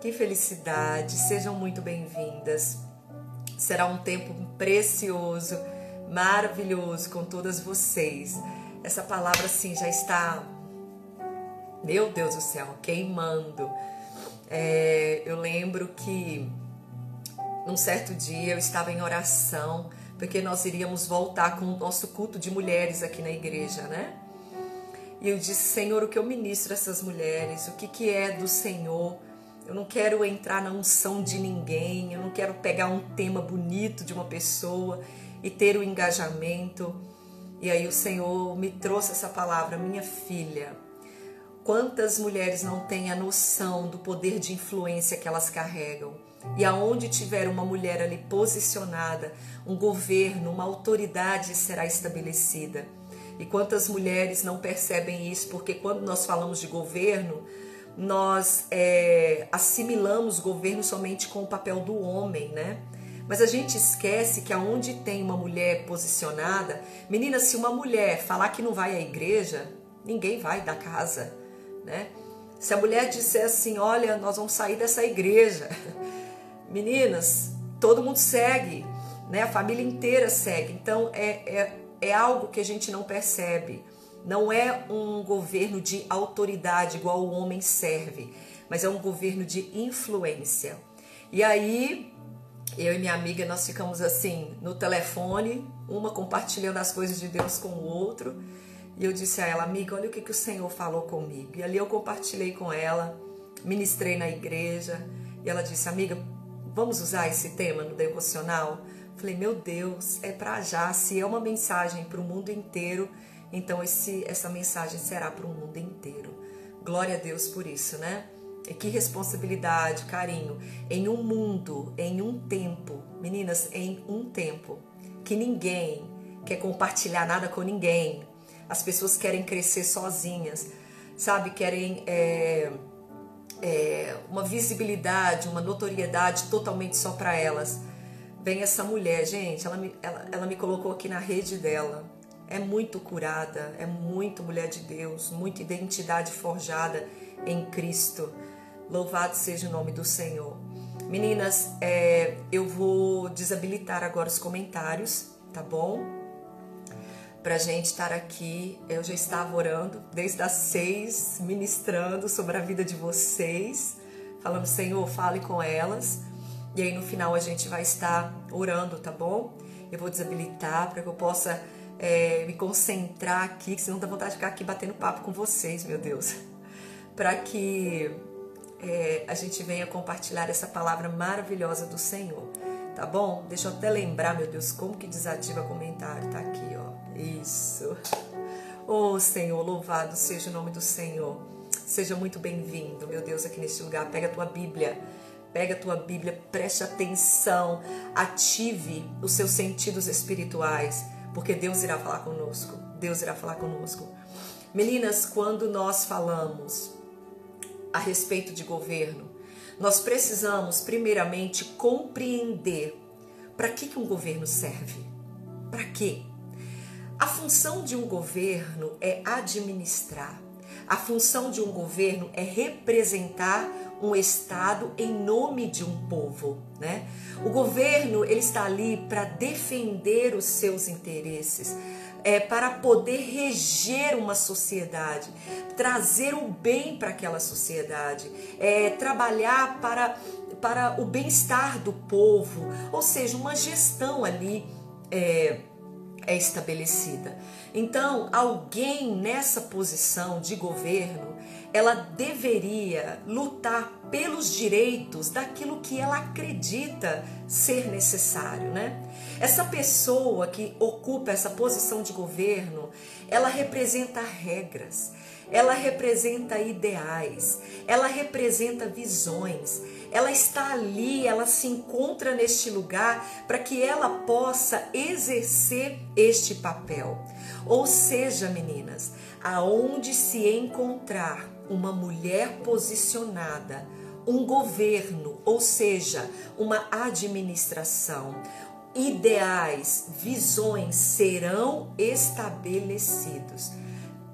que felicidade! Sejam muito bem-vindas. Será um tempo precioso, maravilhoso com todas vocês. Essa palavra, assim, já está, meu Deus do céu, queimando. É, eu lembro que num certo dia eu estava em oração, porque nós iríamos voltar com o nosso culto de mulheres aqui na igreja, né? E eu disse, Senhor, o que eu ministro a essas mulheres? O que, que é do Senhor? Eu não quero entrar na unção de ninguém, eu não quero pegar um tema bonito de uma pessoa e ter o engajamento. E aí o Senhor me trouxe essa palavra, minha filha. Quantas mulheres não têm a noção do poder de influência que elas carregam? E aonde tiver uma mulher ali posicionada, um governo, uma autoridade será estabelecida. E quantas mulheres não percebem isso? Porque quando nós falamos de governo, nós é, assimilamos governo somente com o papel do homem, né? Mas a gente esquece que aonde tem uma mulher posicionada, menina, se uma mulher falar que não vai à igreja, ninguém vai da casa, né? Se a mulher disser assim, olha, nós vamos sair dessa igreja, meninas, todo mundo segue, né? A família inteira segue. Então é, é é algo que a gente não percebe. Não é um governo de autoridade igual o homem serve, mas é um governo de influência. E aí, eu e minha amiga, nós ficamos assim no telefone, uma compartilhando as coisas de Deus com o outro. E eu disse a ela, amiga, olha o que, que o Senhor falou comigo. E ali eu compartilhei com ela, ministrei na igreja. E ela disse, amiga, vamos usar esse tema no devocional? Falei, meu Deus, é para já. Se é uma mensagem para o mundo inteiro, então esse, essa mensagem será para o mundo inteiro. Glória a Deus por isso, né? E que responsabilidade, carinho. Em um mundo, em um tempo, meninas, em um tempo, que ninguém quer compartilhar nada com ninguém. As pessoas querem crescer sozinhas, sabe? Querem é, é, uma visibilidade, uma notoriedade totalmente só para elas vem essa mulher, gente, ela me, ela, ela me colocou aqui na rede dela. É muito curada, é muito mulher de Deus, muita identidade forjada em Cristo. Louvado seja o nome do Senhor. Meninas, é, eu vou desabilitar agora os comentários, tá bom? Pra gente estar aqui, eu já estava orando desde as seis, ministrando sobre a vida de vocês, falando, Senhor, fale com elas. E aí no final a gente vai estar orando, tá bom? Eu vou desabilitar para que eu possa é, me concentrar aqui, senão dá vontade de ficar aqui batendo papo com vocês, meu Deus. Para que é, a gente venha compartilhar essa palavra maravilhosa do Senhor, tá bom? Deixa eu até lembrar, meu Deus, como que desativa comentário, tá aqui, ó. Isso. Oh, Senhor, louvado seja o nome do Senhor. Seja muito bem-vindo, meu Deus, aqui neste lugar. Pega a tua Bíblia Pega a tua Bíblia, preste atenção, ative os seus sentidos espirituais, porque Deus irá falar conosco. Deus irá falar conosco. Meninas, quando nós falamos a respeito de governo, nós precisamos primeiramente compreender para que, que um governo serve. Para quê? A função de um governo é administrar. A função de um governo é representar um estado em nome de um povo, né? O governo ele está ali para defender os seus interesses, é para poder reger uma sociedade, trazer o bem para aquela sociedade, é trabalhar para para o bem-estar do povo, ou seja, uma gestão ali é, é estabelecida. Então, alguém nessa posição de governo ela deveria lutar pelos direitos daquilo que ela acredita ser necessário, né? Essa pessoa que ocupa essa posição de governo, ela representa regras, ela representa ideais, ela representa visões. Ela está ali, ela se encontra neste lugar para que ela possa exercer este papel. Ou seja, meninas, aonde se encontrar uma mulher posicionada, um governo, ou seja, uma administração, ideais, visões serão estabelecidos,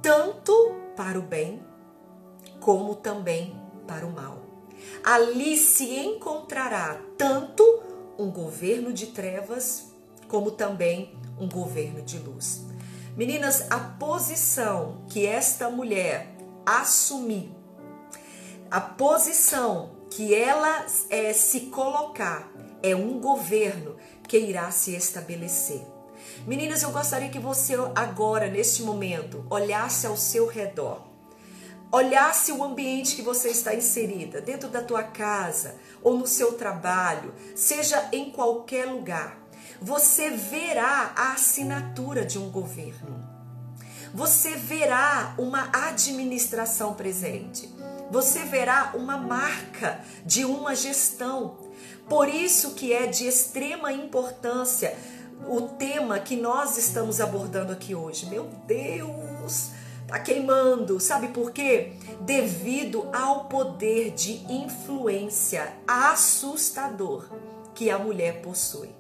tanto para o bem como também para o mal. Ali se encontrará tanto um governo de trevas como também um governo de luz. Meninas, a posição que esta mulher assumir, a posição que ela é, se colocar, é um governo que irá se estabelecer. Meninas, eu gostaria que você agora, neste momento, olhasse ao seu redor. Olhasse o ambiente que você está inserida, dentro da tua casa ou no seu trabalho, seja em qualquer lugar. Você verá a assinatura de um governo. Você verá uma administração presente. Você verá uma marca de uma gestão. Por isso que é de extrema importância o tema que nós estamos abordando aqui hoje. Meu Deus, tá queimando. Sabe por quê? Devido ao poder de influência assustador que a mulher possui.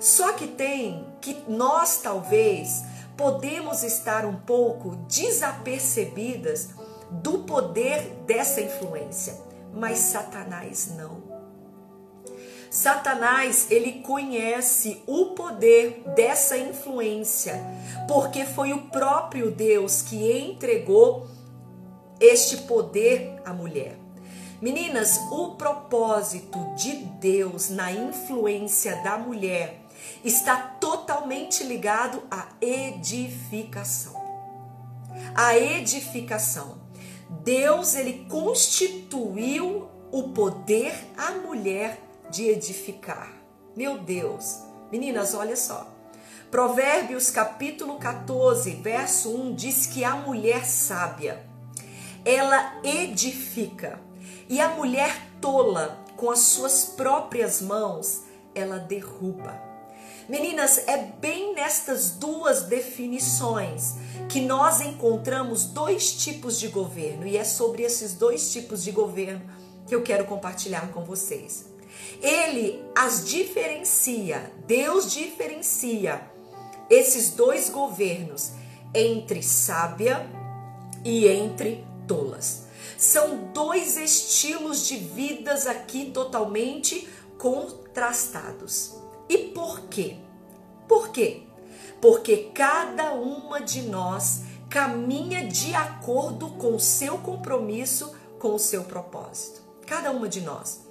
Só que tem que nós talvez podemos estar um pouco desapercebidas do poder dessa influência, mas Satanás não. Satanás, ele conhece o poder dessa influência, porque foi o próprio Deus que entregou este poder à mulher. Meninas, o propósito de Deus na influência da mulher está totalmente ligado à edificação. A edificação. Deus ele constituiu o poder à mulher de edificar. Meu Deus. Meninas, olha só. Provérbios capítulo 14, verso 1 diz que a mulher sábia, ela edifica, e a mulher tola, com as suas próprias mãos, ela derruba. Meninas, é bem nestas duas definições que nós encontramos dois tipos de governo, e é sobre esses dois tipos de governo que eu quero compartilhar com vocês. Ele as diferencia, Deus diferencia esses dois governos entre sábia e entre tolas. São dois estilos de vidas aqui totalmente contrastados. E por quê? Por quê? Porque cada uma de nós caminha de acordo com o seu compromisso, com o seu propósito. Cada uma de nós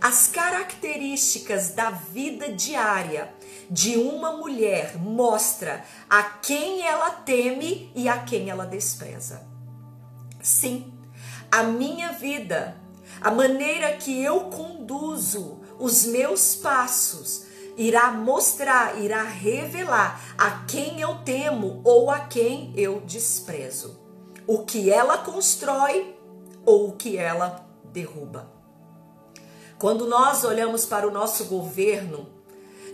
as características da vida diária de uma mulher mostra a quem ela teme e a quem ela despreza. Sim, a minha vida, a maneira que eu conduzo os meus passos, irá mostrar, irá revelar a quem eu temo ou a quem eu desprezo. O que ela constrói ou o que ela derruba. Quando nós olhamos para o nosso governo,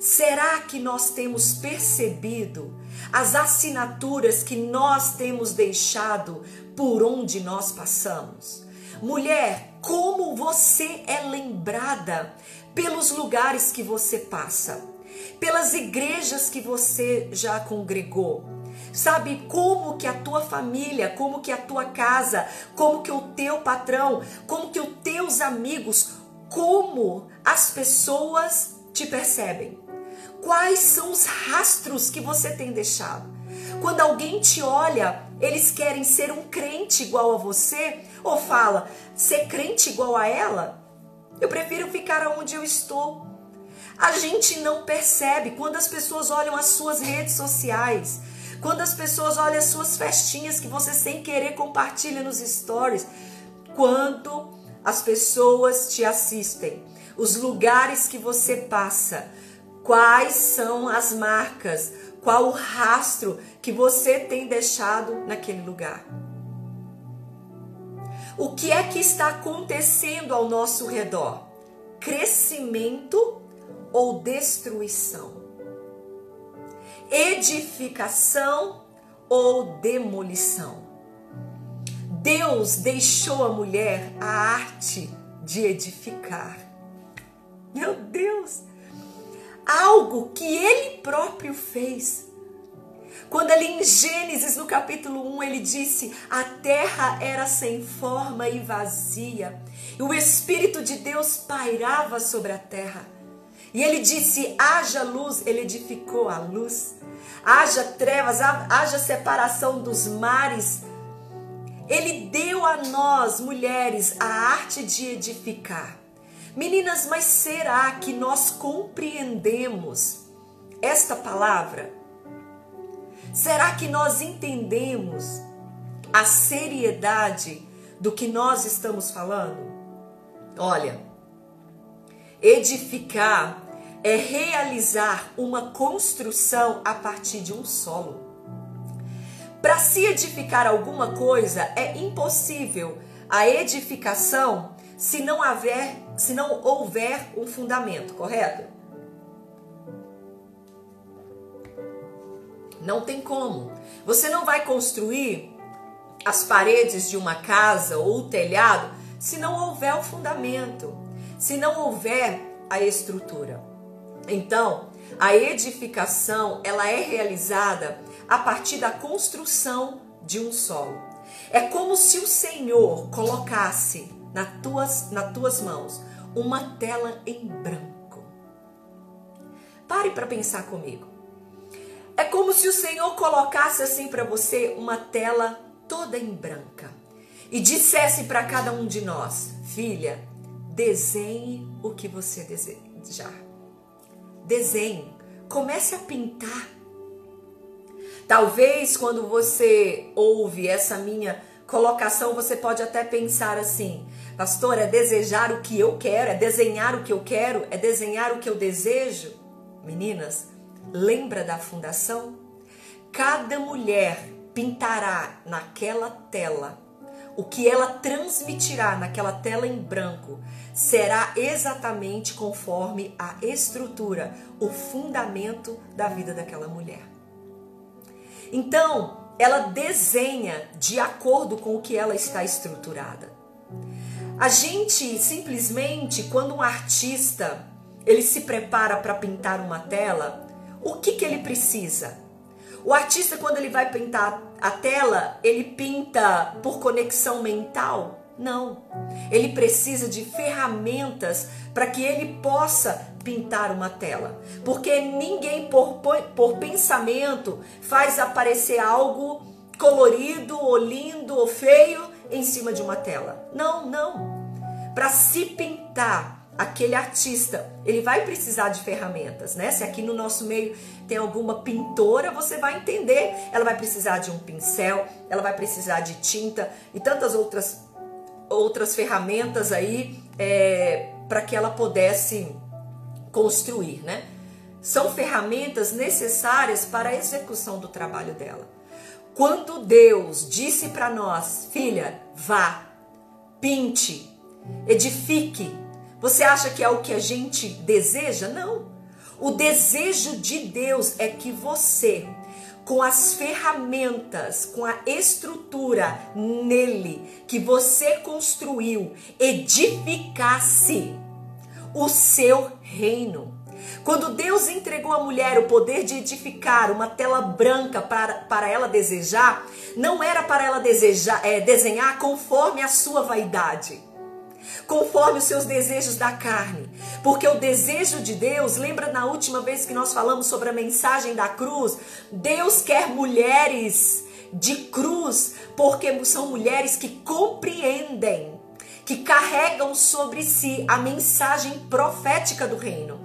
será que nós temos percebido as assinaturas que nós temos deixado por onde nós passamos? Mulher, como você é lembrada pelos lugares que você passa, pelas igrejas que você já congregou. Sabe como que a tua família, como que a tua casa, como que o teu patrão, como que os teus amigos como as pessoas te percebem. Quais são os rastros que você tem deixado? Quando alguém te olha, eles querem ser um crente igual a você ou fala ser crente igual a ela? Eu prefiro ficar onde eu estou. A gente não percebe quando as pessoas olham as suas redes sociais, quando as pessoas olham as suas festinhas que você sem querer compartilha nos stories, quando as pessoas te assistem, os lugares que você passa, quais são as marcas, qual o rastro que você tem deixado naquele lugar. O que é que está acontecendo ao nosso redor? Crescimento ou destruição? Edificação ou demolição? Deus deixou a mulher a arte de edificar. Meu Deus! Algo que ele próprio fez. Quando ali em Gênesis, no capítulo 1, ele disse: a terra era sem forma e vazia, e o Espírito de Deus pairava sobre a terra. E ele disse: haja luz, ele edificou a luz. Haja trevas, haja separação dos mares. Ele deu a nós, mulheres, a arte de edificar. Meninas, mas será que nós compreendemos esta palavra? Será que nós entendemos a seriedade do que nós estamos falando? Olha, edificar é realizar uma construção a partir de um solo. Para se edificar alguma coisa é impossível a edificação se não haver, se não houver um fundamento, correto? Não tem como. Você não vai construir as paredes de uma casa ou o telhado se não houver o fundamento, se não houver a estrutura. Então, a edificação, ela é realizada a partir da construção de um solo. É como se o Senhor colocasse nas tuas, nas tuas mãos uma tela em branco. Pare para pensar comigo. É como se o Senhor colocasse assim para você uma tela toda em branca e dissesse para cada um de nós: filha, desenhe o que você desejar. Desenhe, comece a pintar. Talvez quando você ouve essa minha colocação, você pode até pensar assim: Pastor, é desejar o que eu quero, é desenhar o que eu quero, é desenhar o que eu desejo? Meninas, Lembra da fundação? Cada mulher pintará naquela tela. O que ela transmitirá naquela tela em branco será exatamente conforme a estrutura, o fundamento da vida daquela mulher. Então, ela desenha de acordo com o que ela está estruturada. A gente simplesmente, quando um artista ele se prepara para pintar uma tela, o que, que ele precisa? O artista, quando ele vai pintar a tela, ele pinta por conexão mental? Não. Ele precisa de ferramentas para que ele possa pintar uma tela. Porque ninguém, por, por pensamento, faz aparecer algo colorido, ou lindo, ou feio em cima de uma tela. Não, não. Para se pintar aquele artista, ele vai precisar de ferramentas, né? Se aqui no nosso meio tem alguma pintora, você vai entender. Ela vai precisar de um pincel, ela vai precisar de tinta e tantas outras outras ferramentas aí é, para que ela pudesse construir, né? São ferramentas necessárias para a execução do trabalho dela. Quando Deus disse para nós, filha, vá, pinte, edifique, você acha que é o que a gente deseja? Não. O desejo de Deus é que você, com as ferramentas, com a estrutura nele que você construiu, edificasse o seu reino. Quando Deus entregou à mulher o poder de edificar uma tela branca para, para ela desejar, não era para ela desejar, é, desenhar conforme a sua vaidade conforme os seus desejos da carne. Porque o desejo de Deus, lembra na última vez que nós falamos sobre a mensagem da cruz? Deus quer mulheres de cruz, porque são mulheres que compreendem, que carregam sobre si a mensagem profética do reino.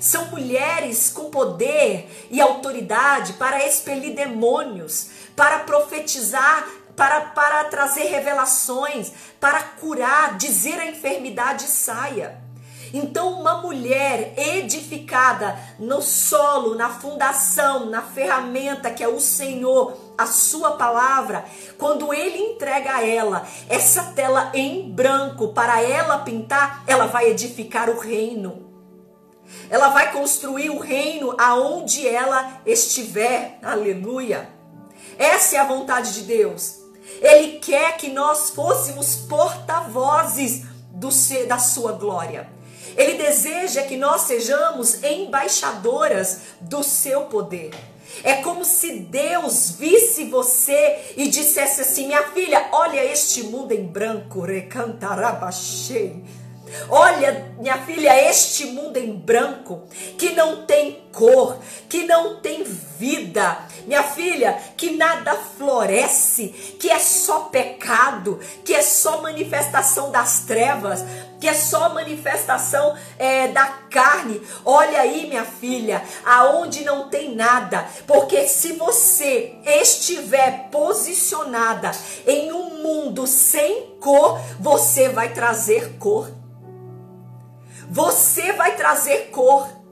São mulheres com poder e autoridade para expelir demônios, para profetizar para, para trazer revelações, para curar, dizer a enfermidade saia. Então, uma mulher edificada no solo, na fundação, na ferramenta que é o Senhor, a sua palavra, quando ele entrega a ela essa tela em branco para ela pintar, ela vai edificar o reino. Ela vai construir o reino aonde ela estiver. Aleluia. Essa é a vontade de Deus. Ele quer que nós fôssemos porta-vozes da sua glória. Ele deseja que nós sejamos embaixadoras do seu poder. É como se Deus visse você e dissesse assim: minha filha, olha este mundo em branco, recantarabachei. Olha, minha filha, este mundo em branco, que não tem cor, que não tem vida. Minha filha, que nada floresce, que é só pecado, que é só manifestação das trevas, que é só manifestação é, da carne. Olha aí, minha filha, aonde não tem nada, porque se você estiver posicionada em um mundo sem cor, você vai trazer cor. Você vai trazer cor.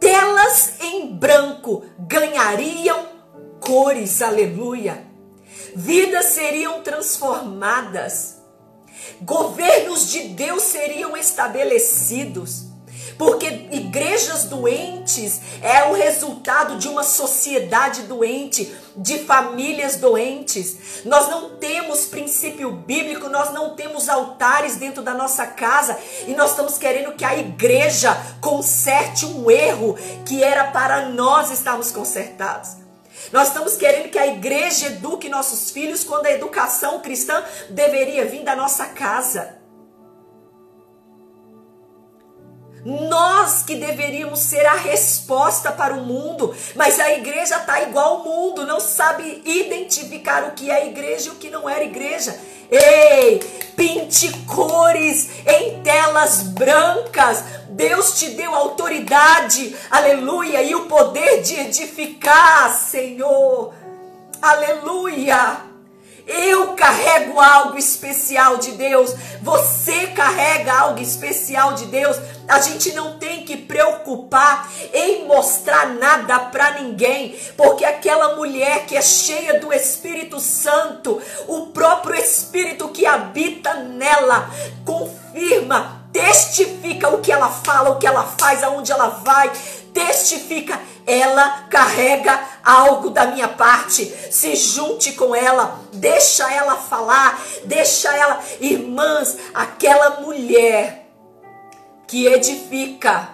Telas em branco ganhariam cores, aleluia. Vidas seriam transformadas. Governos de Deus seriam estabelecidos porque igrejas doentes é o resultado de uma sociedade doente, de famílias doentes. Nós não temos princípio bíblico, nós não temos altares dentro da nossa casa e nós estamos querendo que a igreja conserte um erro que era para nós estarmos consertados. Nós estamos querendo que a igreja eduque nossos filhos quando a educação cristã deveria vir da nossa casa. Nós que deveríamos ser a resposta para o mundo, mas a igreja está igual ao mundo, não sabe identificar o que é igreja e o que não era igreja. Ei, pinte cores em telas brancas. Deus te deu autoridade, aleluia, e o poder de edificar, Senhor. Aleluia. Eu carrego algo especial de Deus. Você carrega algo especial de Deus. A gente não tem que preocupar em mostrar nada para ninguém, porque aquela mulher que é cheia do Espírito Santo, o próprio Espírito que habita nela, confirma, testifica o que ela fala, o que ela faz, aonde ela vai, testifica ela carrega algo da minha parte. Se junte com ela, deixa ela falar, deixa ela, irmãs, aquela mulher que edifica,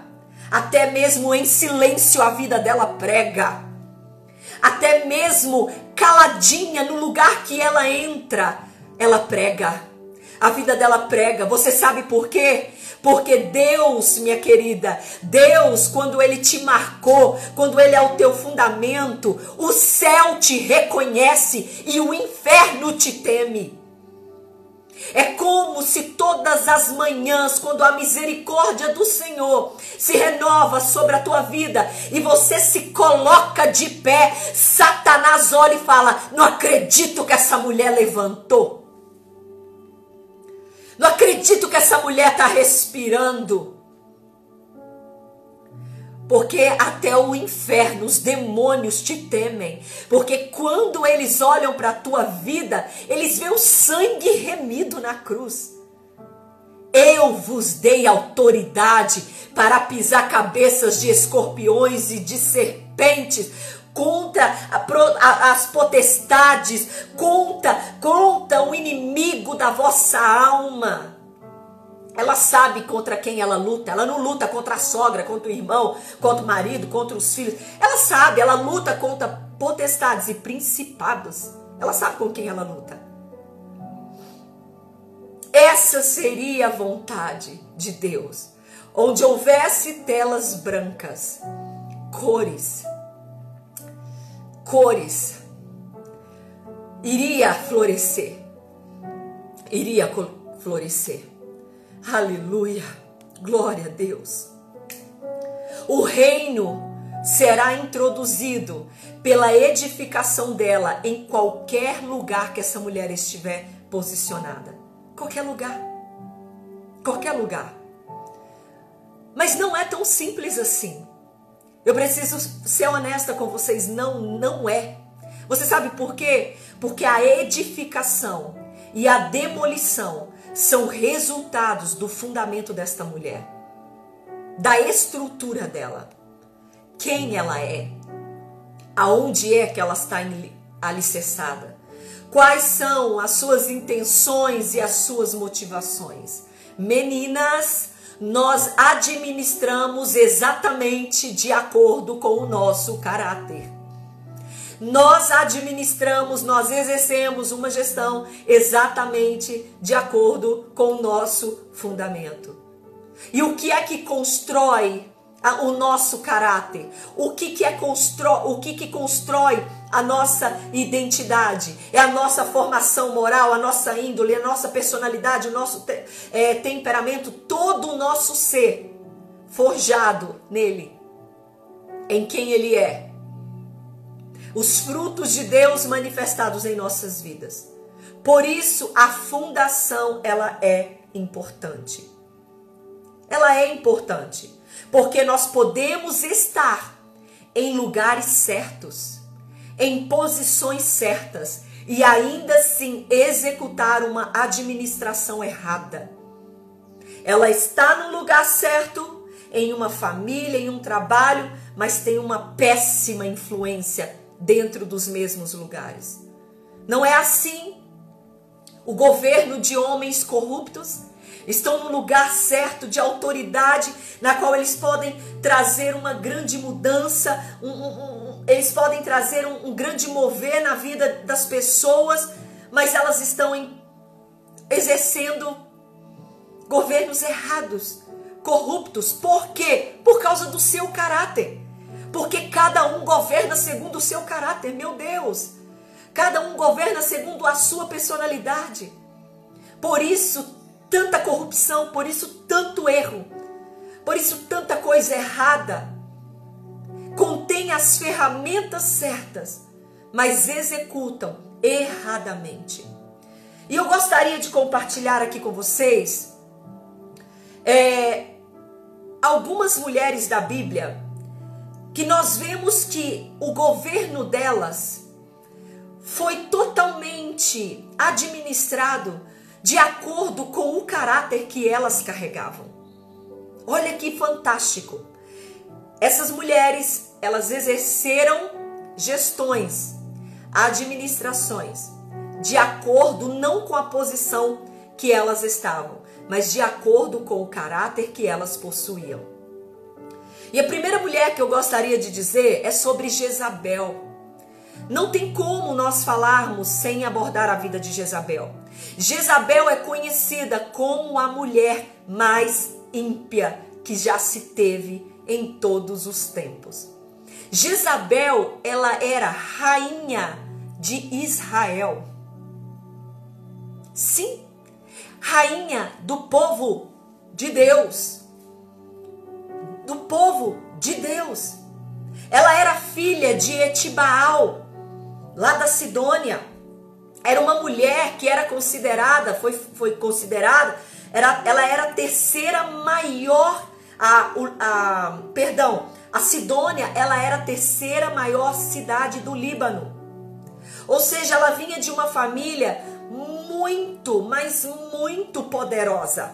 até mesmo em silêncio a vida dela prega. Até mesmo caladinha no lugar que ela entra, ela prega. A vida dela prega. Você sabe por quê? Porque Deus, minha querida, Deus, quando Ele te marcou, quando Ele é o teu fundamento, o céu te reconhece e o inferno te teme. É como se todas as manhãs, quando a misericórdia do Senhor se renova sobre a tua vida e você se coloca de pé, Satanás olha e fala: Não acredito que essa mulher levantou. Não acredito que essa mulher está respirando. Porque até o inferno, os demônios te temem. Porque quando eles olham para a tua vida, eles veem o sangue remido na cruz. Eu vos dei autoridade para pisar cabeças de escorpiões e de serpentes, contra as potestades, contra, contra o inimigo da vossa alma. Ela sabe contra quem ela luta. Ela não luta contra a sogra, contra o irmão, contra o marido, contra os filhos. Ela sabe, ela luta contra potestades e principados. Ela sabe com quem ela luta. Essa seria a vontade de Deus, onde houvesse telas brancas, cores, cores, iria florescer. Iria florescer. Aleluia. Glória a Deus. O reino será introduzido pela edificação dela em qualquer lugar que essa mulher estiver posicionada. Qualquer lugar. Qualquer lugar. Mas não é tão simples assim. Eu preciso ser honesta com vocês, não, não é. Você sabe por quê? Porque a edificação e a demolição são resultados do fundamento desta mulher, da estrutura dela, quem ela é, aonde é que ela está alicerçada, quais são as suas intenções e as suas motivações. Meninas, nós administramos exatamente de acordo com o nosso caráter. Nós administramos, nós exercemos uma gestão exatamente de acordo com o nosso fundamento. E o que é que constrói o nosso caráter? O que, que é constro, o que, que constrói a nossa identidade? É a nossa formação moral, a nossa índole, a nossa personalidade, o nosso te, é, temperamento, todo o nosso ser forjado nele, em quem ele é. Os frutos de Deus manifestados em nossas vidas. Por isso, a fundação ela é importante. Ela é importante. Porque nós podemos estar em lugares certos, em posições certas e ainda assim executar uma administração errada. Ela está no lugar certo, em uma família, em um trabalho, mas tem uma péssima influência dentro dos mesmos lugares. Não é assim. O governo de homens corruptos estão no lugar certo de autoridade, na qual eles podem trazer uma grande mudança, um, um, um, eles podem trazer um, grande mover na vida das pessoas, mas elas estão em, exercendo governos errados, corruptos. Por quê? Por causa do seu caráter. Porque cada um governa segundo o seu caráter, meu Deus. Cada um governa segundo a sua personalidade. Por isso, tanta corrupção, por isso tanto erro, por isso tanta coisa errada. Contém as ferramentas certas, mas executam erradamente. E eu gostaria de compartilhar aqui com vocês é, algumas mulheres da Bíblia que nós vemos que o governo delas foi totalmente administrado de acordo com o caráter que elas carregavam. Olha que fantástico. Essas mulheres, elas exerceram gestões, administrações, de acordo não com a posição que elas estavam, mas de acordo com o caráter que elas possuíam. E a primeira mulher que eu gostaria de dizer é sobre Jezabel. Não tem como nós falarmos sem abordar a vida de Jezabel. Jezabel é conhecida como a mulher mais ímpia que já se teve em todos os tempos. Jezabel, ela era rainha de Israel. Sim, rainha do povo de Deus. Do povo de Deus. Ela era filha de Etibaal, lá da Sidônia. Era uma mulher que era considerada, foi, foi considerada, era, ela era a terceira maior, a, a, perdão, a Sidônia, ela era a terceira maior cidade do Líbano. Ou seja, ela vinha de uma família muito, mas muito poderosa.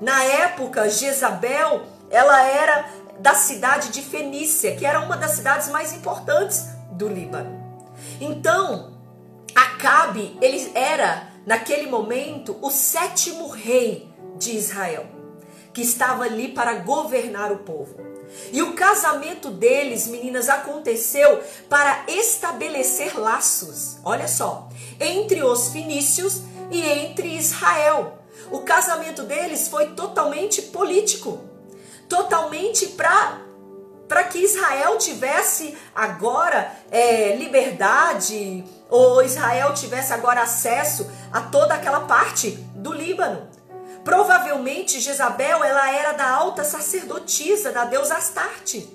Na época, Jezabel, ela era da cidade de Fenícia, que era uma das cidades mais importantes do Líbano. Então, Acabe, ele era naquele momento o sétimo rei de Israel, que estava ali para governar o povo. E o casamento deles, meninas, aconteceu para estabelecer laços, olha só, entre os fenícios e entre Israel. O casamento deles foi totalmente político, totalmente para para que Israel tivesse agora é, liberdade, ou Israel tivesse agora acesso a toda aquela parte do Líbano. Provavelmente Jezabel ela era da alta sacerdotisa da deusa Astarte,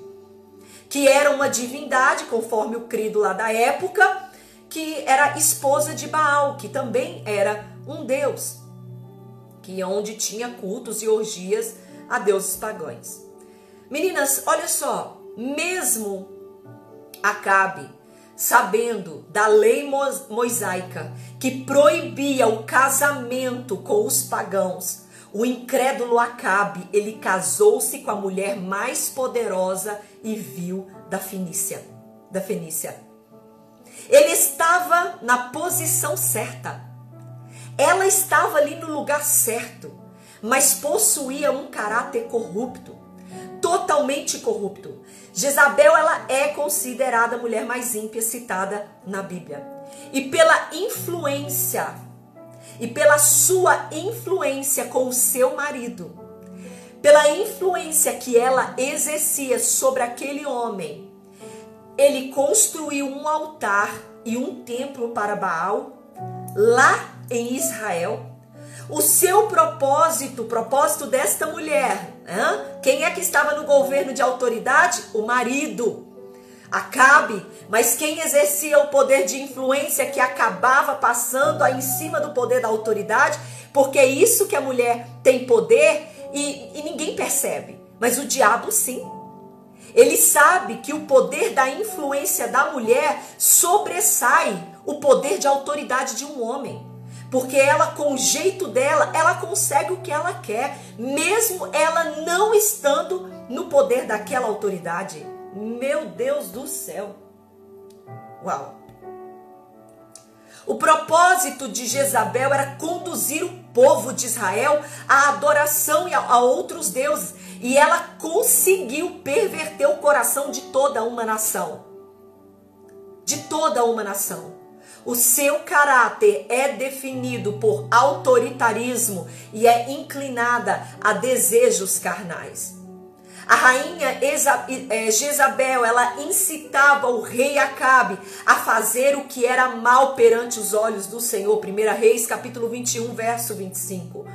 que era uma divindade, conforme o credo lá da época, que era esposa de Baal, que também era um deus, que onde tinha cultos e orgias a deuses pagãos. Meninas, olha só, mesmo Acabe, sabendo da lei mosaica que proibia o casamento com os pagãos, o incrédulo Acabe, ele casou-se com a mulher mais poderosa e vil da Fenícia, da Fenícia. Ele estava na posição certa. Ela estava ali no lugar certo mas possuía um caráter corrupto, totalmente corrupto. Jezabel ela é considerada a mulher mais ímpia citada na Bíblia. E pela influência e pela sua influência com o seu marido, pela influência que ela exercia sobre aquele homem, ele construiu um altar e um templo para Baal lá em Israel. O seu propósito, o propósito desta mulher, quem é que estava no governo de autoridade? O marido. Acabe, mas quem exercia o poder de influência que acabava passando aí em cima do poder da autoridade, porque é isso que a mulher tem poder e, e ninguém percebe, mas o diabo sim. Ele sabe que o poder da influência da mulher sobressai o poder de autoridade de um homem. Porque ela, com o jeito dela, ela consegue o que ela quer, mesmo ela não estando no poder daquela autoridade. Meu Deus do céu. Uau. O propósito de Jezabel era conduzir o povo de Israel à adoração a, outros deuses. E ela conseguiu perverter o coração de toda uma nação. De toda uma nação. O seu caráter é definido por autoritarismo e é inclinada a desejos carnais. A rainha é, Jezabel, ela incitava o rei Acabe a fazer o que era mal perante os olhos do Senhor. 1 Reis, capítulo 21, verso 25.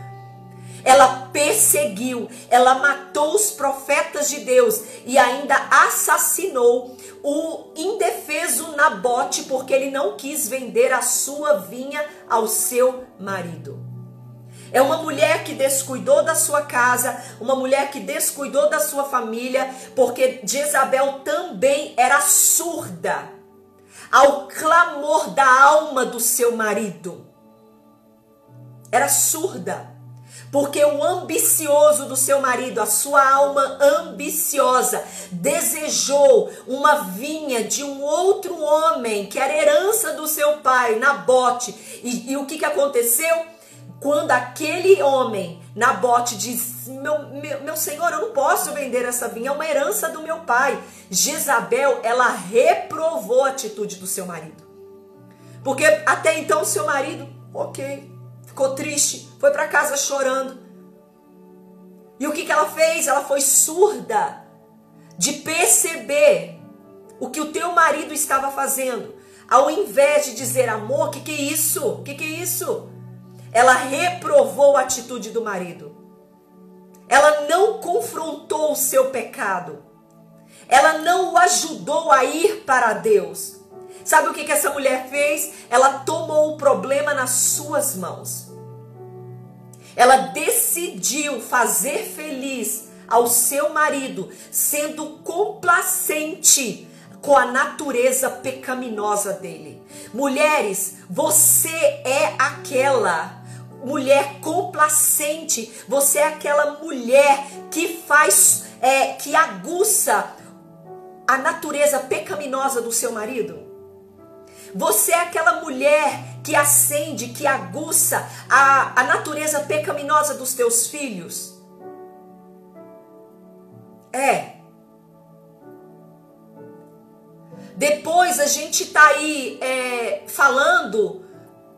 Ela perseguiu, ela matou os profetas de Deus e ainda assassinou o indefeso Nabote porque ele não quis vender a sua vinha ao seu marido. É uma mulher que descuidou da sua casa, uma mulher que descuidou da sua família, porque Jezabel também era surda ao clamor da alma do seu marido. Era surda. Porque o ambicioso do seu marido, a sua alma ambiciosa, desejou uma vinha de um outro homem, que era herança do seu pai, Nabote. E, e o que, que aconteceu? Quando aquele homem, Nabote, diz: meu, meu, meu senhor, eu não posso vender essa vinha, é uma herança do meu pai. Jezabel, ela reprovou a atitude do seu marido. Porque até então seu marido, ok, ficou triste, foi para casa chorando. E o que, que ela fez? Ela foi surda de perceber o que o teu marido estava fazendo. Ao invés de dizer, amor, que, que é isso? Que, que é isso? Ela reprovou a atitude do marido. Ela não confrontou o seu pecado. Ela não o ajudou a ir para Deus. Sabe o que, que essa mulher fez? Ela tomou o problema nas suas mãos. Ela decidiu fazer feliz ao seu marido, sendo complacente com a natureza pecaminosa dele. Mulheres, você é aquela mulher complacente, você é aquela mulher que faz, é, que aguça a natureza pecaminosa do seu marido. Você é aquela mulher que acende, que aguça a, a natureza pecaminosa dos teus filhos. É. Depois a gente tá aí é, falando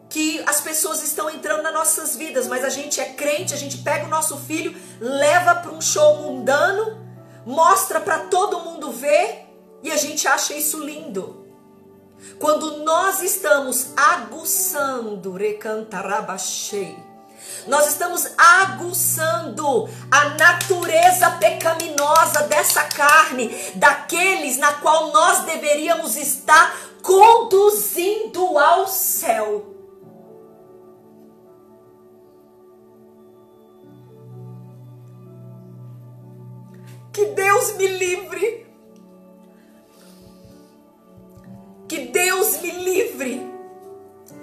que as pessoas estão entrando nas nossas vidas, mas a gente é crente, a gente pega o nosso filho, leva para um show mundano, mostra para todo mundo ver e a gente acha isso lindo. Quando nós estamos aguçando, recantarabachei, nós estamos aguçando a natureza pecaminosa dessa carne, daqueles na qual nós deveríamos estar conduzindo ao céu. Que Deus me livre. Que Deus me livre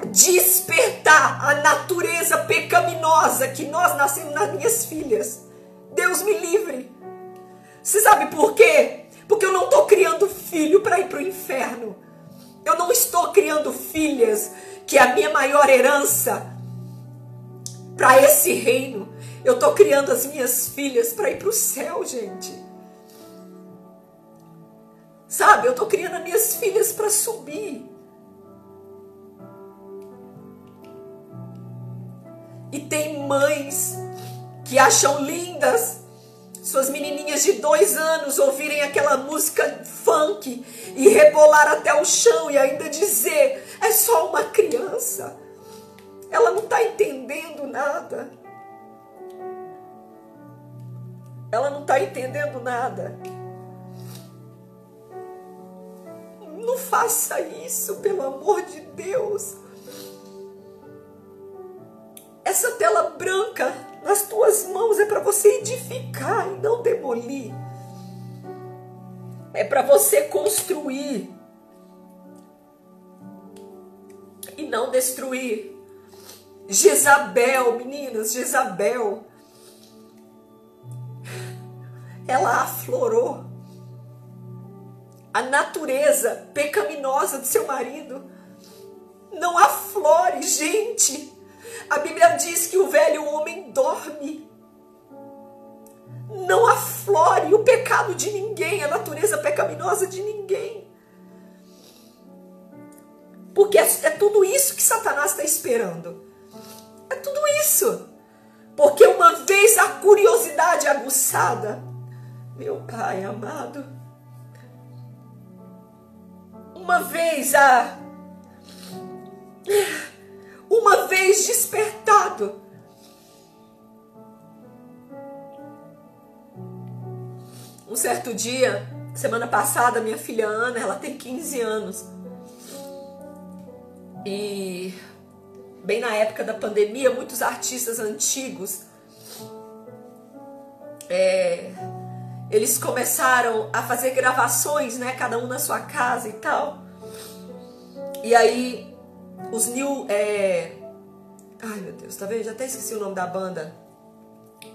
de despertar a natureza pecaminosa que nós nascemos nas minhas filhas. Deus me livre. Você sabe por quê? Porque eu não estou criando filho para ir para o inferno. Eu não estou criando filhas, que é a minha maior herança, para esse reino. Eu tô criando as minhas filhas para ir pro céu, gente. Sabe, eu tô criando as minhas filhas para subir. E tem mães que acham lindas suas menininhas de dois anos ouvirem aquela música funk e rebolar até o chão e ainda dizer: é só uma criança. Ela não está entendendo nada. Ela não está entendendo nada. Não faça isso, pelo amor de Deus. Essa tela branca nas tuas mãos é para você edificar e não demolir. É para você construir e não destruir. Jezabel, meninas, Jezabel, ela aflorou a natureza pecaminosa do seu marido. Não aflore, gente. A Bíblia diz que o velho homem dorme. Não aflore o pecado de ninguém, a natureza pecaminosa de ninguém. Porque é, é tudo isso que Satanás está esperando. É tudo isso. Porque uma vez a curiosidade aguçada, meu Pai amado, uma vez a uma vez despertado. Um certo dia, semana passada, minha filha Ana, ela tem 15 anos. E bem na época da pandemia, muitos artistas antigos é, eles começaram a fazer gravações, né, cada um na sua casa e tal. E aí os New. É... Ai meu Deus, tá vendo? Já até esqueci o nome da banda.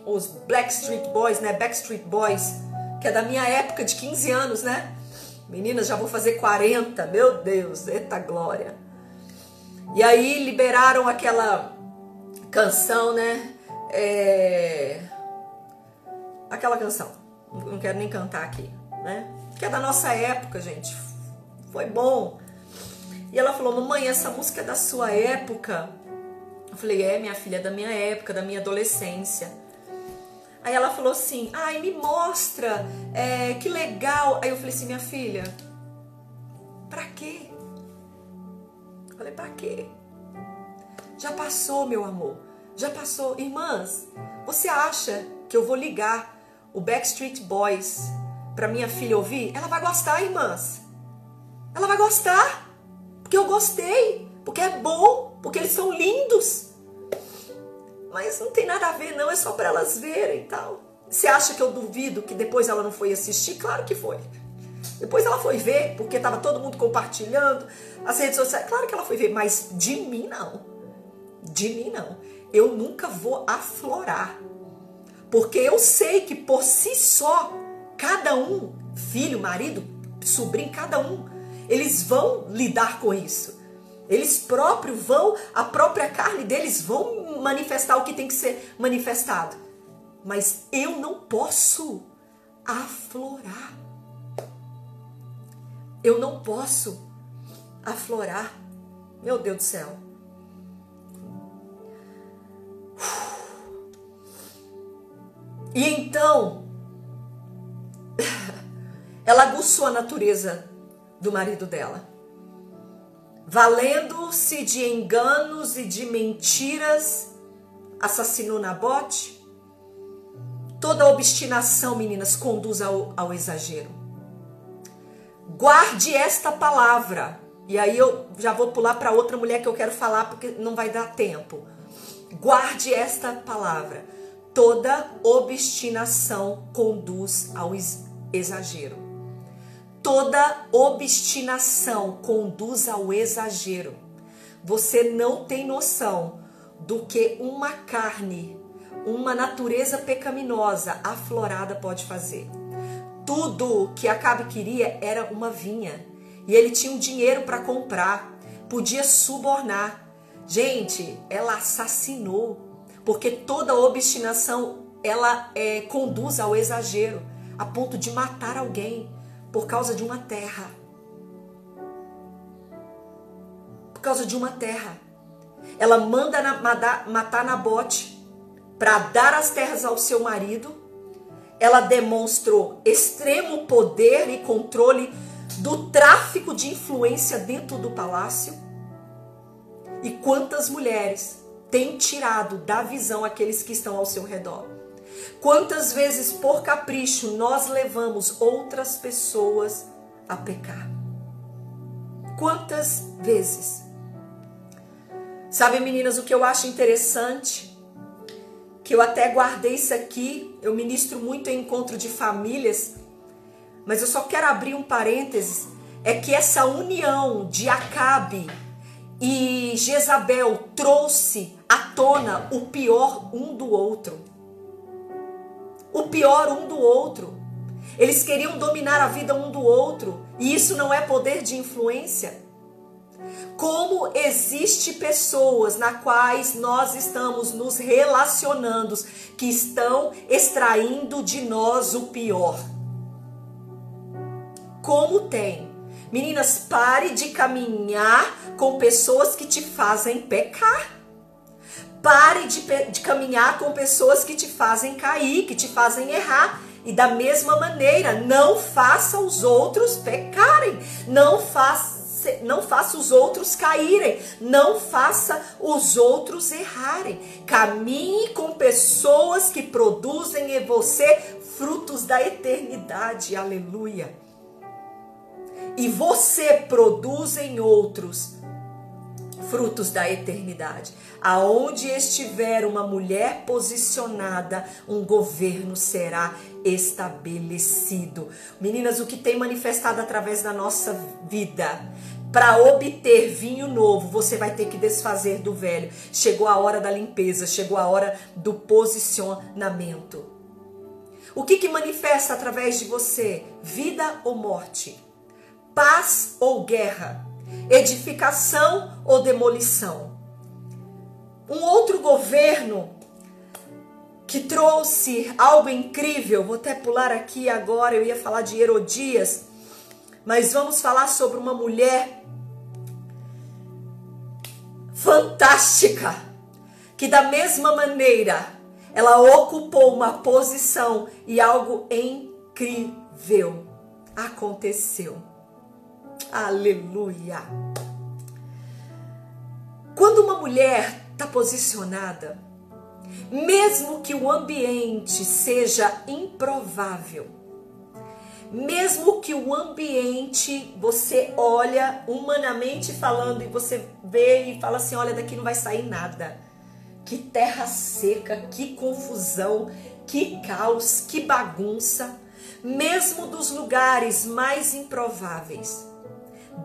Os Blackstreet Boys, né? Backstreet Boys, que é da minha época de 15 anos, né? Meninas, já vou fazer 40, meu Deus, eita glória. E aí liberaram aquela canção, né? É... Aquela canção, não quero nem cantar aqui, né? Que é da nossa época, gente. Foi bom. E ela falou: Mamãe, essa música é da sua época? Eu falei: É, minha filha, é da minha época, da minha adolescência. Aí ela falou assim: Ai, me mostra, é, que legal. Aí eu falei assim: Minha filha, pra quê? Eu falei: Pra quê? Já passou, meu amor, já passou. Irmãs, você acha que eu vou ligar o Backstreet Boys pra minha filha ouvir? Ela vai gostar, irmãs. Ela vai gostar. Porque eu gostei, porque é bom, porque eles são lindos. Mas não tem nada a ver, não, é só para elas verem e tal. Você acha que eu duvido que depois ela não foi assistir? Claro que foi. Depois ela foi ver, porque estava todo mundo compartilhando as redes sociais. Claro que ela foi ver, mas de mim não. De mim não. Eu nunca vou aflorar. Porque eu sei que por si só, cada um, filho, marido, sobrinho, cada um eles vão lidar com isso. Eles próprios vão, a própria carne deles vão manifestar o que tem que ser manifestado. Mas eu não posso aflorar. Eu não posso aflorar. Meu Deus do céu. E então, ela aguçou a natureza do marido dela. Valendo-se de enganos e de mentiras, assassinou Nabote. Toda obstinação, meninas, conduz ao, ao exagero. Guarde esta palavra. E aí eu já vou pular para outra mulher que eu quero falar porque não vai dar tempo. Guarde esta palavra. Toda obstinação conduz ao exagero. Toda obstinação conduz ao exagero. Você não tem noção do que uma carne, uma natureza pecaminosa aflorada pode fazer. Tudo que Acabe queria era uma vinha e ele tinha um dinheiro para comprar, podia subornar. Gente, ela assassinou porque toda obstinação ela é, conduz ao exagero, a ponto de matar alguém por causa de uma terra. Por causa de uma terra. Ela manda na, matar Nabote para dar as terras ao seu marido. Ela demonstrou extremo poder e controle do tráfico de influência dentro do palácio. E quantas mulheres têm tirado da visão aqueles que estão ao seu redor? Quantas vezes, por capricho, nós levamos outras pessoas a pecar? Quantas vezes? Sabe, meninas, o que eu acho interessante? Que eu até guardei isso aqui, eu ministro muito em encontro de famílias, mas eu só quero abrir um parênteses: é que essa união de Acabe e Jezabel trouxe à tona o pior um do outro o pior um do outro. Eles queriam dominar a vida um do outro, e isso não é poder de influência. Como existe pessoas na quais nós estamos nos relacionando que estão extraindo de nós o pior. Como tem. Meninas, pare de caminhar com pessoas que te fazem pecar. Pare de, de caminhar com pessoas que te fazem cair, que te fazem errar. E da mesma maneira, não faça os outros pecarem. Não faça não faça os outros caírem, não faça os outros errarem. Caminhe com pessoas que produzem em você frutos da eternidade. Aleluia. E você produz em outros frutos da eternidade. Aonde estiver uma mulher posicionada, um governo será estabelecido. Meninas, o que tem manifestado através da nossa vida, para obter vinho novo, você vai ter que desfazer do velho. Chegou a hora da limpeza, chegou a hora do posicionamento. O que, que manifesta através de você? Vida ou morte? Paz ou guerra? Edificação ou demolição. Um outro governo que trouxe algo incrível, vou até pular aqui agora, eu ia falar de Herodias, mas vamos falar sobre uma mulher fantástica, que da mesma maneira ela ocupou uma posição e algo incrível aconteceu. Aleluia. Quando uma mulher está posicionada, mesmo que o ambiente seja improvável, mesmo que o ambiente você olha humanamente falando e você vê e fala assim, olha daqui não vai sair nada. Que terra seca, que confusão, que caos, que bagunça, mesmo dos lugares mais improváveis.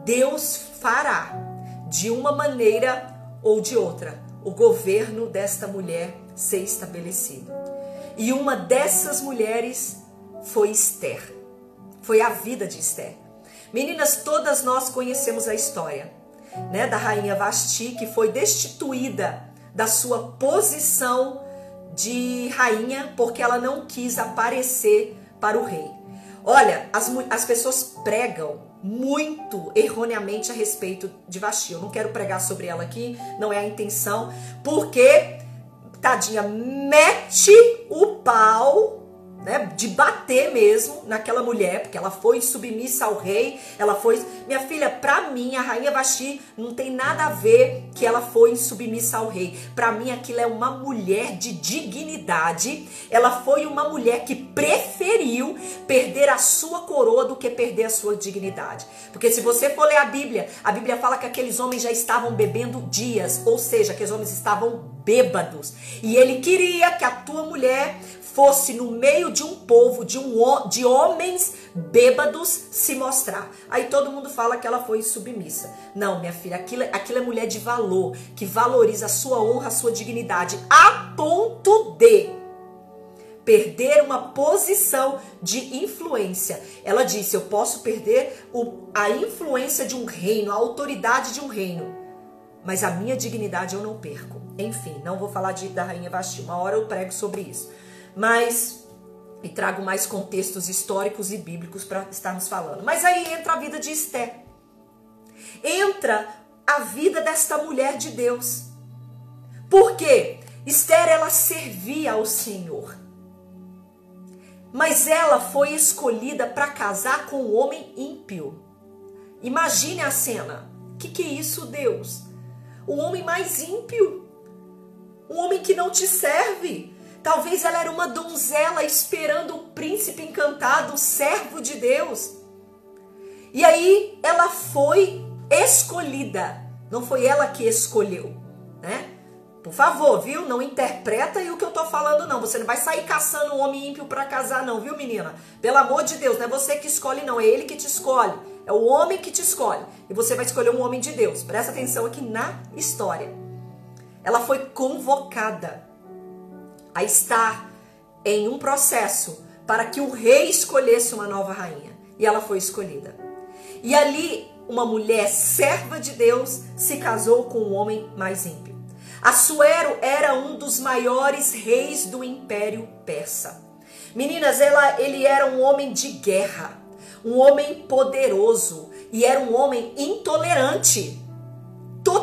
Deus fará de uma maneira ou de outra o governo desta mulher ser estabelecido. E uma dessas mulheres foi Esther. Foi a vida de Esther. Meninas, todas nós conhecemos a história, né, da rainha Vasti que foi destituída da sua posição de rainha porque ela não quis aparecer para o rei. Olha, as, as pessoas pregam muito erroneamente a respeito de Vasti. Eu não quero pregar sobre ela aqui, não é a intenção, porque tadinha mete o pau né, de bater mesmo naquela mulher, porque ela foi submissa ao rei, ela foi, minha filha, para mim a rainha Vasti não tem nada a ver que ela foi submissa ao rei. Para mim aquilo é uma mulher de dignidade. Ela foi uma mulher que preferiu perder a sua coroa do que perder a sua dignidade. Porque se você for ler a Bíblia, a Bíblia fala que aqueles homens já estavam bebendo dias, ou seja, que os homens estavam bêbados. E ele queria que a tua mulher fosse no meio de um povo, de, um, de homens bêbados, se mostrar. Aí todo mundo fala que ela foi submissa. Não, minha filha, aquilo, aquilo é mulher de valor, que valoriza a sua honra, a sua dignidade, a ponto de perder uma posição de influência. Ela disse: Eu posso perder o, a influência de um reino, a autoridade de um reino, mas a minha dignidade eu não perco. Enfim, não vou falar de, da rainha Vasti. Uma hora eu prego sobre isso. Mas e trago mais contextos históricos e bíblicos para estarmos falando. Mas aí entra a vida de Esté. Entra a vida desta mulher de Deus. Por quê? Esther ela servia ao Senhor. Mas ela foi escolhida para casar com um homem ímpio. Imagine a cena. O que, que é isso, Deus? O homem mais ímpio. Um homem que não te serve. Talvez ela era uma donzela esperando o príncipe encantado, o servo de Deus. E aí ela foi escolhida. Não foi ela que escolheu, né? Por favor, viu? Não interpreta aí o que eu tô falando, não. Você não vai sair caçando um homem ímpio para casar, não, viu, menina? Pelo amor de Deus, não é você que escolhe, não. É ele que te escolhe. É o homem que te escolhe. E você vai escolher um homem de Deus. Presta atenção aqui na história. Ela foi convocada a estar em um processo para que o rei escolhesse uma nova rainha. E ela foi escolhida. E ali, uma mulher serva de Deus se casou com um homem mais ímpio. Assuero era um dos maiores reis do Império Persa. Meninas, ela, ele era um homem de guerra, um homem poderoso e era um homem intolerante.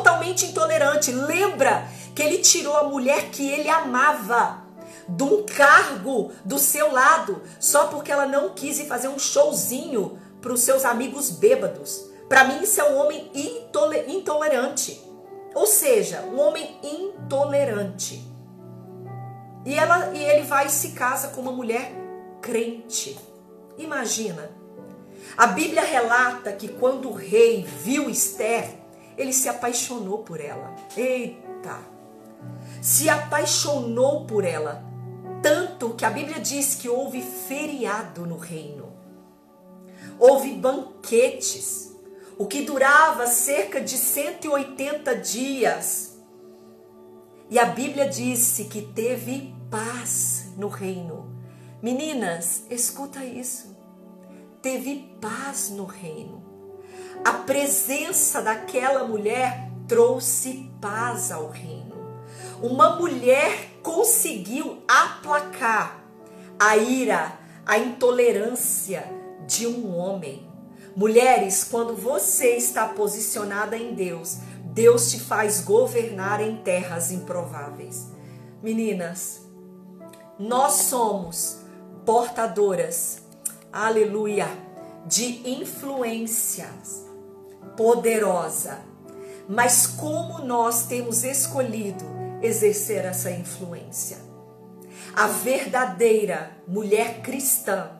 Totalmente intolerante. Lembra que ele tirou a mulher que ele amava de um cargo do seu lado só porque ela não quis ir fazer um showzinho para os seus amigos bêbados. Para mim, isso é um homem intolerante. Ou seja, um homem intolerante. E, ela, e ele vai e se casa com uma mulher crente. Imagina. A Bíblia relata que quando o rei viu Esther, ele se apaixonou por ela. Eita! Se apaixonou por ela. Tanto que a Bíblia diz que houve feriado no reino. Houve banquetes o que durava cerca de 180 dias. E a Bíblia disse que teve paz no reino. Meninas, escuta isso. Teve paz no reino. A presença daquela mulher trouxe paz ao reino. Uma mulher conseguiu aplacar a ira, a intolerância de um homem. Mulheres, quando você está posicionada em Deus, Deus te faz governar em terras improváveis. Meninas, nós somos portadoras, aleluia, de influências poderosa. Mas como nós temos escolhido exercer essa influência? A verdadeira mulher cristã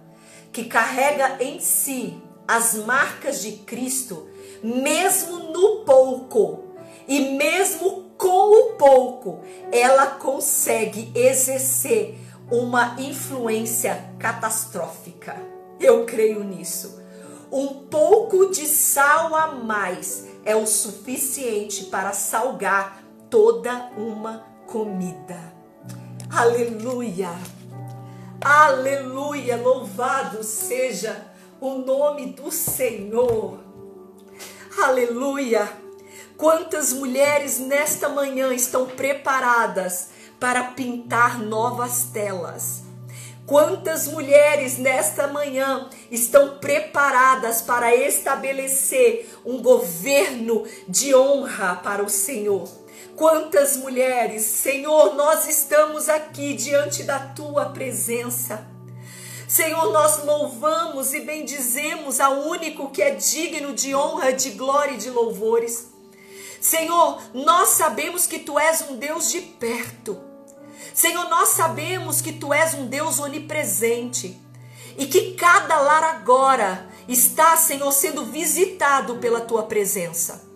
que carrega em si as marcas de Cristo, mesmo no pouco e mesmo com o pouco, ela consegue exercer uma influência catastrófica. Eu creio nisso. Um pouco de sal a mais é o suficiente para salgar toda uma comida. Aleluia! Aleluia! Louvado seja o nome do Senhor. Aleluia! Quantas mulheres nesta manhã estão preparadas para pintar novas telas? Quantas mulheres nesta manhã estão preparadas para estabelecer um governo de honra para o Senhor? Quantas mulheres, Senhor, nós estamos aqui diante da tua presença Senhor, nós louvamos e bendizemos ao único que é digno de honra, de glória e de louvores. Senhor, nós sabemos que tu és um Deus de perto. Senhor, nós sabemos que tu és um Deus onipresente e que cada lar agora está, Senhor, sendo visitado pela tua presença.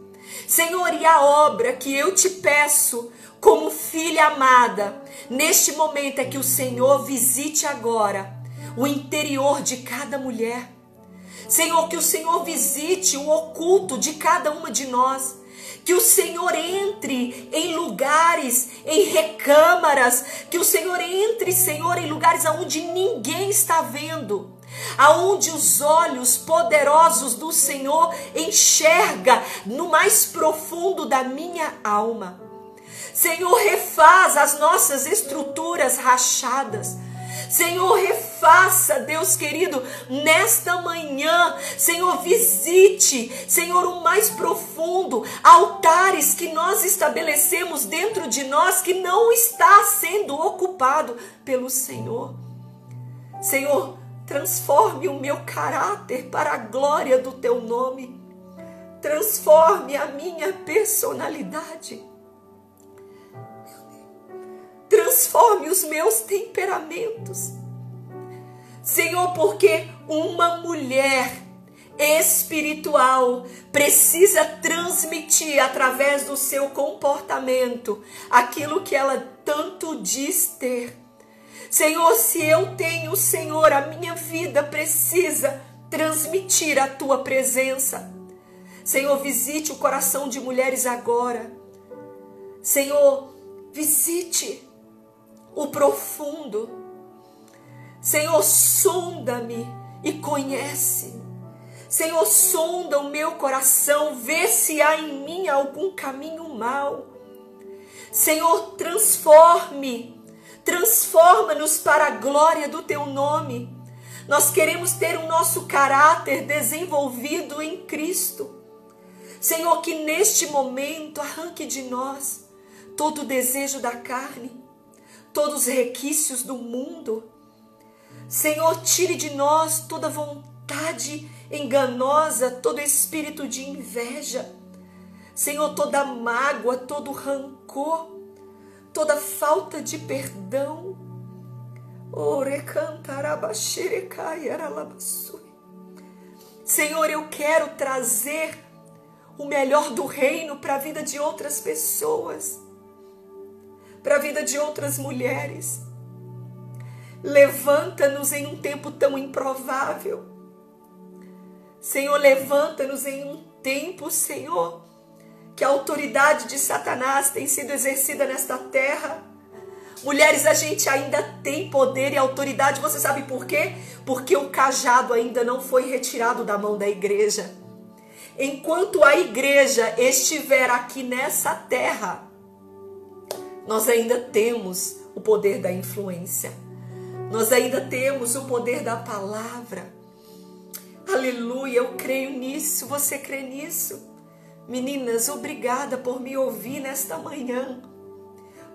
Senhor, e a obra que eu te peço, como filha amada, neste momento é que o Senhor visite agora o interior de cada mulher. Senhor, que o Senhor visite o oculto de cada uma de nós. Que o Senhor entre em lugares, em recâmaras. Que o Senhor entre, Senhor, em lugares aonde ninguém está vendo. Aonde os olhos poderosos do Senhor enxerga no mais profundo da minha alma. Senhor, refaz as nossas estruturas rachadas. Senhor, refaça, Deus querido, nesta manhã. Senhor, visite, Senhor, o mais profundo, altares que nós estabelecemos dentro de nós que não está sendo ocupado pelo Senhor. Senhor, transforme o meu caráter para a glória do teu nome. Transforme a minha personalidade transforme os meus temperamentos. Senhor, porque uma mulher espiritual precisa transmitir através do seu comportamento aquilo que ela tanto diz ter. Senhor, se eu tenho, Senhor, a minha vida precisa transmitir a tua presença. Senhor, visite o coração de mulheres agora. Senhor, visite o profundo. Senhor, sonda-me e conhece. Senhor, sonda o meu coração, vê se há em mim algum caminho mau. Senhor, transforme, transforma-nos para a glória do teu nome. Nós queremos ter o nosso caráter desenvolvido em Cristo. Senhor, que neste momento arranque de nós todo o desejo da carne, todos os requisitos do mundo. Senhor, tire de nós toda vontade enganosa, todo espírito de inveja. Senhor, toda mágoa, todo rancor, toda falta de perdão. Senhor, eu quero trazer o melhor do reino para a vida de outras pessoas para a vida de outras mulheres. Levanta-nos em um tempo tão improvável. Senhor, levanta-nos em um tempo, Senhor, que a autoridade de Satanás tem sido exercida nesta terra. Mulheres, a gente ainda tem poder e autoridade. Você sabe por quê? Porque o cajado ainda não foi retirado da mão da igreja. Enquanto a igreja estiver aqui nessa terra, nós ainda temos o poder da influência. Nós ainda temos o poder da palavra. Aleluia, eu creio nisso. Você crê nisso? Meninas, obrigada por me ouvir nesta manhã.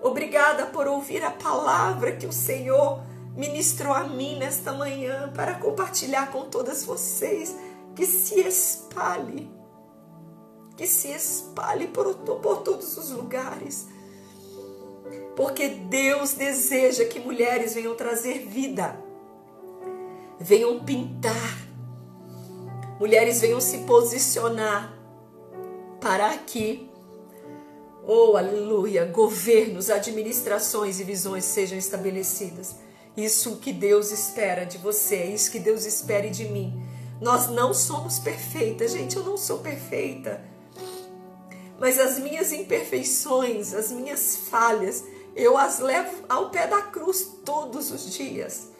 Obrigada por ouvir a palavra que o Senhor ministrou a mim nesta manhã para compartilhar com todas vocês. Que se espalhe, que se espalhe por, por todos os lugares porque Deus deseja que mulheres venham trazer vida, venham pintar, mulheres venham se posicionar para que, oh aleluia, governos, administrações e visões sejam estabelecidas. Isso que Deus espera de você, isso que Deus espera de mim. Nós não somos perfeitas, gente, eu não sou perfeita. Mas as minhas imperfeições, as minhas falhas, eu as levo ao pé da cruz todos os dias.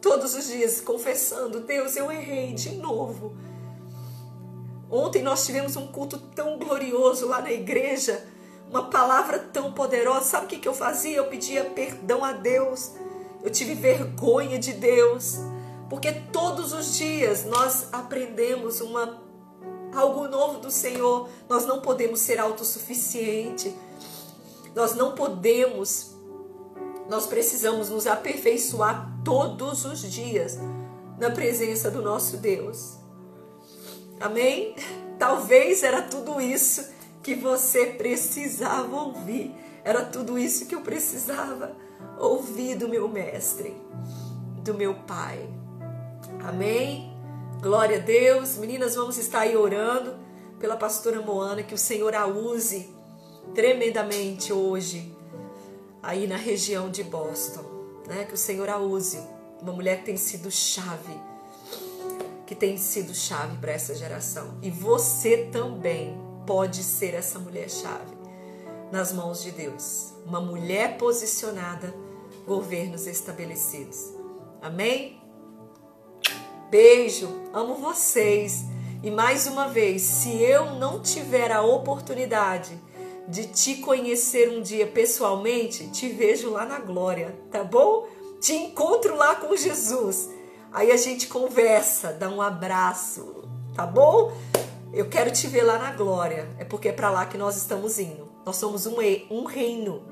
Todos os dias, confessando: Deus, eu errei de novo. Ontem nós tivemos um culto tão glorioso lá na igreja, uma palavra tão poderosa. Sabe o que, que eu fazia? Eu pedia perdão a Deus. Eu tive vergonha de Deus. Porque todos os dias nós aprendemos uma algo novo do Senhor. Nós não podemos ser autossuficiente. Nós não podemos, nós precisamos nos aperfeiçoar todos os dias na presença do nosso Deus. Amém? Talvez era tudo isso que você precisava ouvir. Era tudo isso que eu precisava ouvir do meu mestre, do meu pai. Amém? Glória a Deus. Meninas, vamos estar aí orando pela pastora Moana, que o Senhor a use tremendamente hoje aí na região de Boston, né? Que o Senhor a use, uma mulher que tem sido chave, que tem sido chave para essa geração. E você também pode ser essa mulher chave nas mãos de Deus, uma mulher posicionada, governos estabelecidos. Amém? Beijo, amo vocês. E mais uma vez, se eu não tiver a oportunidade de te conhecer um dia pessoalmente, te vejo lá na glória, tá bom? Te encontro lá com Jesus. Aí a gente conversa, dá um abraço, tá bom? Eu quero te ver lá na glória. É porque é para lá que nós estamos indo. Nós somos um, um reino,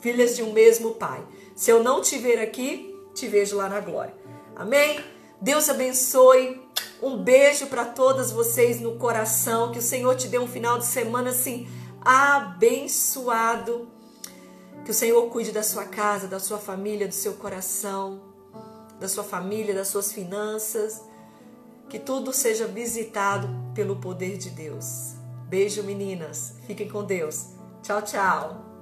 filhas de um mesmo Pai. Se eu não te ver aqui, te vejo lá na glória. Amém? Deus abençoe. Um beijo para todas vocês no coração. Que o Senhor te dê um final de semana assim abençoado. Que o Senhor cuide da sua casa, da sua família, do seu coração, da sua família, das suas finanças. Que tudo seja visitado pelo poder de Deus. Beijo, meninas. Fiquem com Deus. Tchau, tchau.